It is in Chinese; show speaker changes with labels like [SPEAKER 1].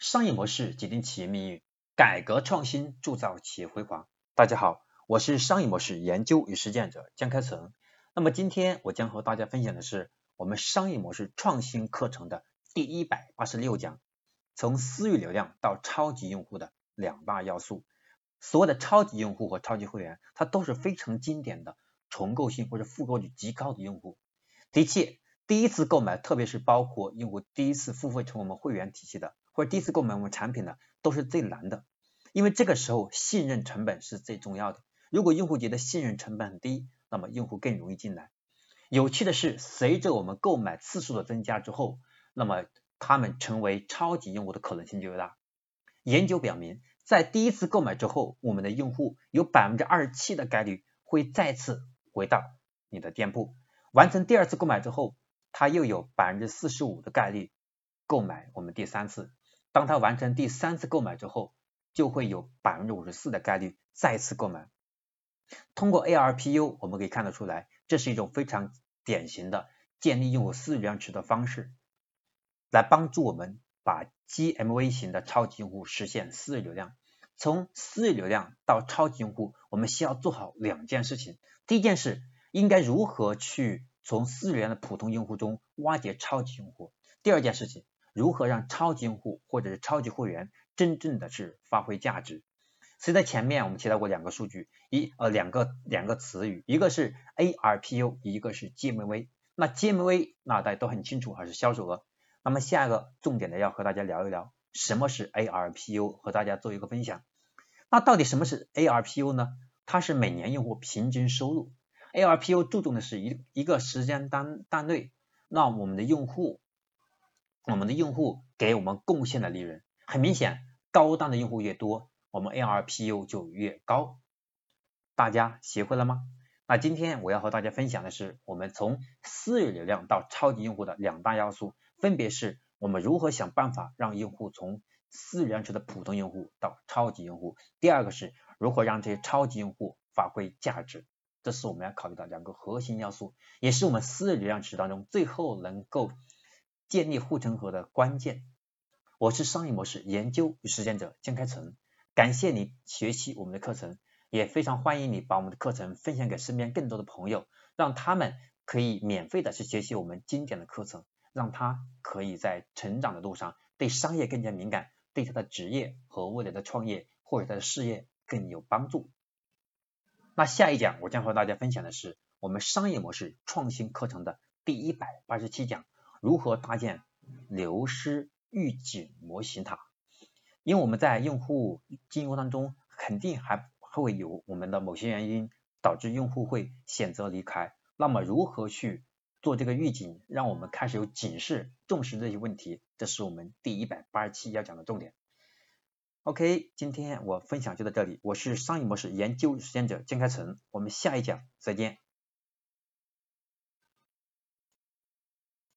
[SPEAKER 1] 商业模式决定企业命运，改革创新铸造企业辉煌。大家好，我是商业模式研究与实践者江开成。那么今天我将和大家分享的是我们商业模式创新课程的第一百八十六讲，从私域流量到超级用户的两大要素。所谓的超级用户和超级会员，它都是非常经典的重构性或者复购率极高的用户。的确，第一次购买，特别是包括用户第一次付费成我们会员体系的。或第一次购买我们产品的都是最难的，因为这个时候信任成本是最重要的。如果用户觉得信任成本很低，那么用户更容易进来。有趣的是，随着我们购买次数的增加之后，那么他们成为超级用户的可能性就越大。研究表明，在第一次购买之后，我们的用户有百分之二十七的概率会再次回到你的店铺。完成第二次购买之后，他又有百分之四十五的概率购买我们第三次。当他完成第三次购买之后，就会有百分之五十四的概率再次购买。通过 ARPU，我们可以看得出来，这是一种非常典型的建立用户私域流量池的方式，来帮助我们把 GMV 型的超级用户实现私域流量。从私域流量到超级用户，我们需要做好两件事情。第一件事，应该如何去从私域的普通用户中挖掘超级用户？第二件事情。如何让超级用户或者是超级会员真正的是发挥价值？所以在前面我们提到过两个数据，一呃两个两个词语，一个是 ARPU，一个是 GMV。那 GMV 那大家都很清楚，还是销售额。那么下一个重点的要和大家聊一聊什么是 ARPU，和大家做一个分享。那到底什么是 ARPU 呢？它是每年用户平均收入。ARPU 注重的是一一个时间单单位，那我们的用户。我们的用户给我们贡献的利润，很明显，高端的用户越多，我们 ARPU 就越高。大家学会了吗？那今天我要和大家分享的是，我们从私域流量到超级用户的两大要素，分别是我们如何想办法让用户从私域流量池的普通用户到超级用户，第二个是如何让这些超级用户发挥价值。这是我们要考虑的两个核心要素，也是我们私域流量池当中最后能够。建立护城河的关键。我是商业模式研究与实践者江开成，感谢你学习我们的课程，也非常欢迎你把我们的课程分享给身边更多的朋友，让他们可以免费的去学习我们经典的课程，让他可以在成长的路上对商业更加敏感，对他的职业和未来的创业或者他的事业更有帮助。那下一讲我将和大家分享的是我们商业模式创新课程的第一百八十七讲。如何搭建流失预警模型塔？因为我们在用户经营当中，肯定还会有我们的某些原因导致用户会选择离开。那么如何去做这个预警，让我们开始有警示，重视这些问题？这是我们第一百八十七要讲的重点。OK，今天我分享就到这里。我是商业模式研究实践者江开成，我们下一讲再见。